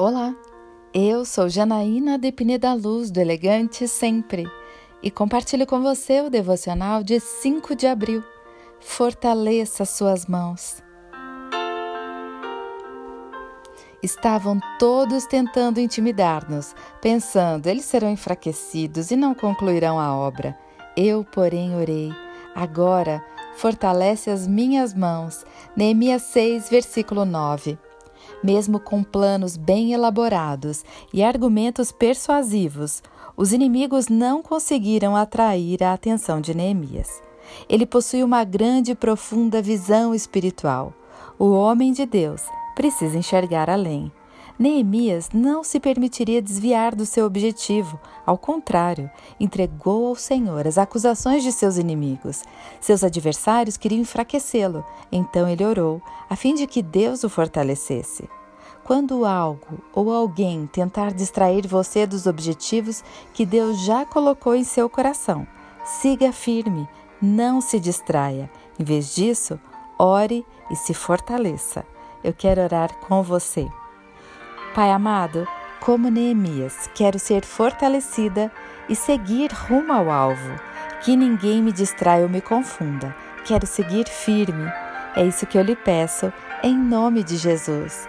Olá, eu sou Janaína Depine da Luz do Elegante Sempre e compartilho com você o devocional de 5 de abril. Fortaleça suas mãos. Estavam todos tentando intimidar-nos, pensando eles serão enfraquecidos e não concluirão a obra. Eu, porém, orei. Agora, fortalece as minhas mãos. Neemias 6, versículo 9. Mesmo com planos bem elaborados e argumentos persuasivos, os inimigos não conseguiram atrair a atenção de Neemias. Ele possui uma grande e profunda visão espiritual. O homem de Deus precisa enxergar além. Neemias não se permitiria desviar do seu objetivo, ao contrário, entregou ao Senhor as acusações de seus inimigos. Seus adversários queriam enfraquecê-lo, então ele orou, a fim de que Deus o fortalecesse. Quando algo ou alguém tentar distrair você dos objetivos que Deus já colocou em seu coração, siga firme, não se distraia. Em vez disso, ore e se fortaleça. Eu quero orar com você. Pai amado, como Neemias, quero ser fortalecida e seguir rumo ao alvo. Que ninguém me distraia ou me confunda. Quero seguir firme. É isso que eu lhe peço, em nome de Jesus.